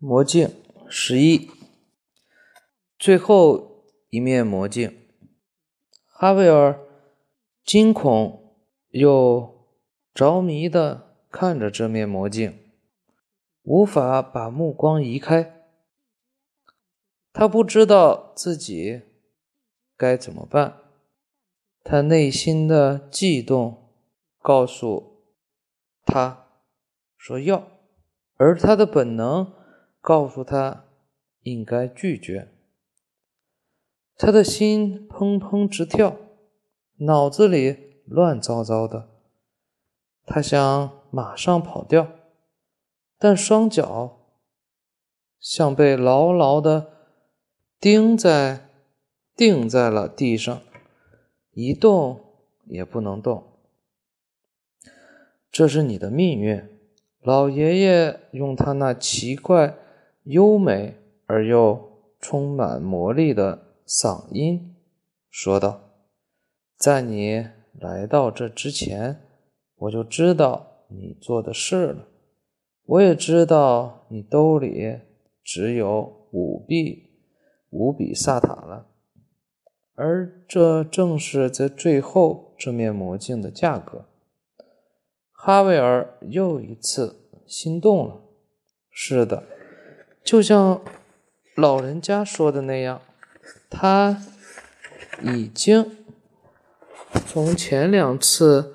魔镜十一，最后一面魔镜。哈维尔惊恐又着迷的看着这面魔镜，无法把目光移开。他不知道自己该怎么办，他内心的悸动告诉他说要，而他的本能。告诉他应该拒绝。他的心砰砰直跳，脑子里乱糟糟的。他想马上跑掉，但双脚像被牢牢的钉在、钉在了地上，一动也不能动。这是你的命运，老爷爷用他那奇怪。优美而又充满魔力的嗓音说道：“在你来到这之前，我就知道你做的事了。我也知道你兜里只有五币五比萨塔了，而这正是在最后这面魔镜的价格。”哈维尔又一次心动了。是的。就像老人家说的那样，他已经从前两次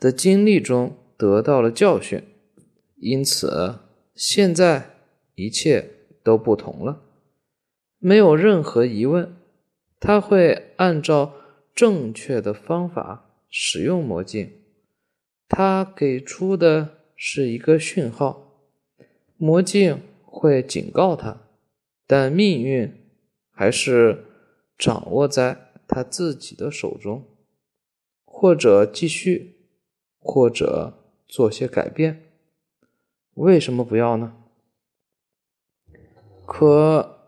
的经历中得到了教训，因此现在一切都不同了。没有任何疑问，他会按照正确的方法使用魔镜。他给出的是一个讯号，魔镜。会警告他，但命运还是掌握在他自己的手中。或者继续，或者做些改变。为什么不要呢？可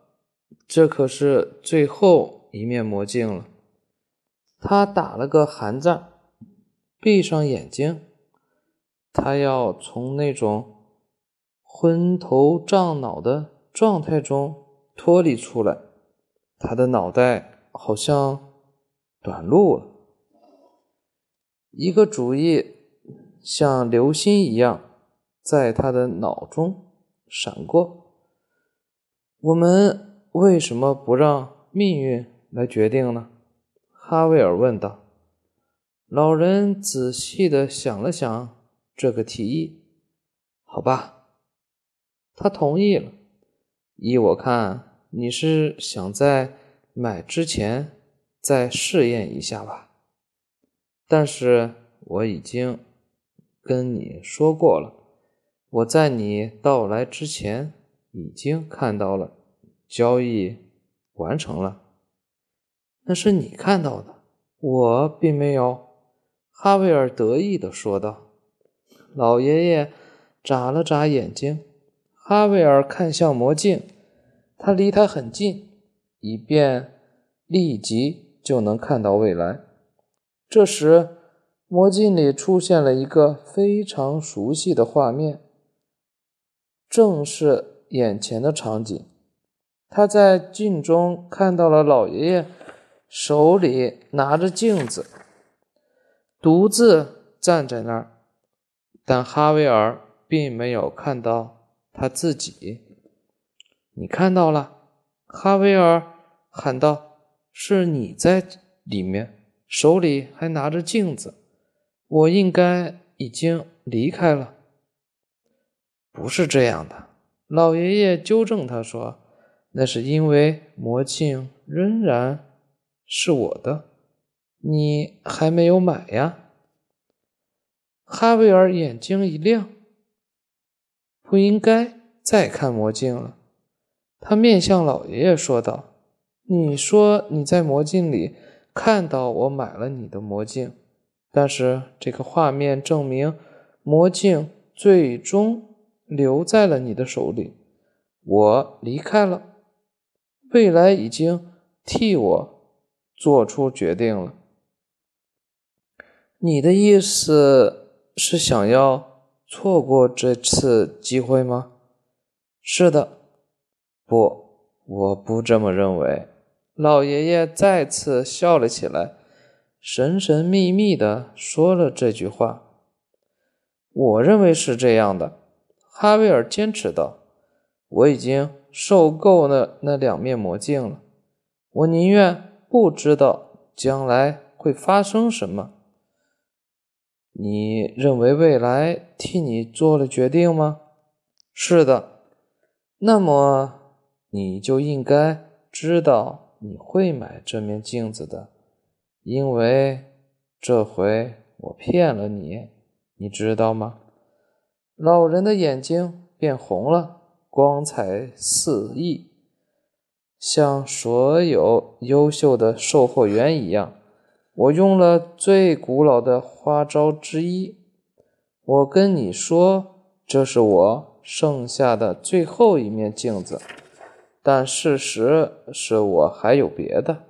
这可是最后一面魔镜了。他打了个寒战，闭上眼睛。他要从那种。昏头胀脑的状态中脱离出来，他的脑袋好像短路了。一个主意像流星一样在他的脑中闪过。我们为什么不让命运来决定呢？哈维尔问道。老人仔细的想了想这个提议。好吧。他同意了。依我看，你是想在买之前再试验一下吧？但是我已经跟你说过了，我在你到来之前已经看到了交易完成了。那是你看到的，我并没有。哈维尔得意地说道。老爷爷眨了眨眼睛。哈维尔看向魔镜，他离他很近，以便立即就能看到未来。这时，魔镜里出现了一个非常熟悉的画面，正是眼前的场景。他在镜中看到了老爷爷手里拿着镜子，独自站在那儿，但哈维尔并没有看到。他自己，你看到了？哈维尔喊道：“是你在里面，手里还拿着镜子。我应该已经离开了。”不是这样的，老爷爷纠正他说：“那是因为魔镜仍然是我的，你还没有买呀。”哈维尔眼睛一亮。不应该再看魔镜了，他面向老爷爷说道：“你说你在魔镜里看到我买了你的魔镜，但是这个画面证明魔镜最终留在了你的手里。我离开了，未来已经替我做出决定了。你的意思是想要？”错过这次机会吗？是的，不，我不这么认为。老爷爷再次笑了起来，神神秘秘的说了这句话。我认为是这样的，哈维尔坚持道。我已经受够了那两面魔镜了，我宁愿不知道将来会发生什么。你认为未来替你做了决定吗？是的。那么你就应该知道你会买这面镜子的，因为这回我骗了你，你知道吗？老人的眼睛变红了，光彩四溢，像所有优秀的售货员一样。我用了最古老的花招之一。我跟你说，这是我剩下的最后一面镜子，但事实是我还有别的。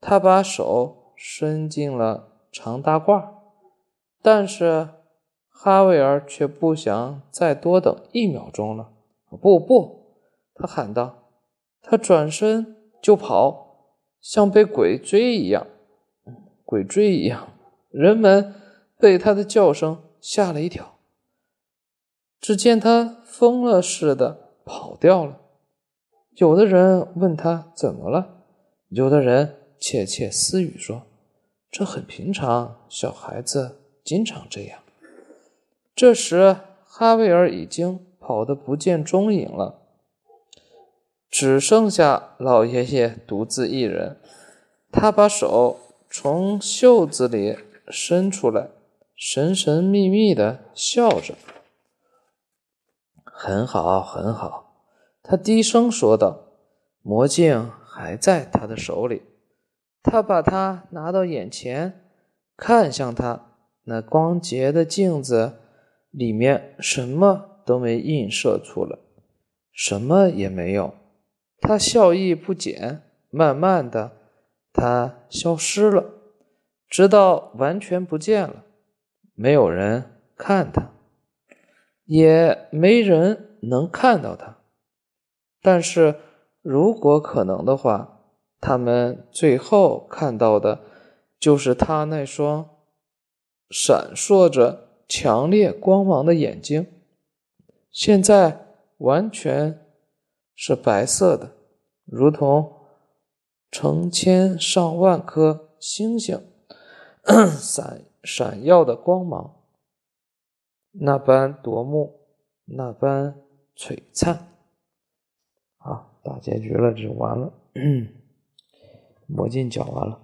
他把手伸进了长大褂，但是哈维尔却不想再多等一秒钟了。不不，他喊道，他转身就跑，像被鬼追一样。鬼追一样，人们被他的叫声吓了一跳。只见他疯了似的跑掉了。有的人问他怎么了，有的人窃窃私语说：“这很平常，小孩子经常这样。”这时，哈维尔已经跑得不见踪影了，只剩下老爷爷独自一人。他把手。从袖子里伸出来，神神秘秘的笑着。很好，很好，他低声说道。魔镜还在他的手里，他把它拿到眼前，看向他那光洁的镜子，里面什么都没映射出来，什么也没有。他笑意不减，慢慢的。他消失了，直到完全不见了。没有人看他，也没人能看到他。但是如果可能的话，他们最后看到的，就是他那双闪烁着强烈光芒的眼睛。现在完全是白色的，如同。成千上万颗星星 闪闪耀的光芒，那般夺目，那般璀璨。啊，大结局了，就完了。魔镜讲完了。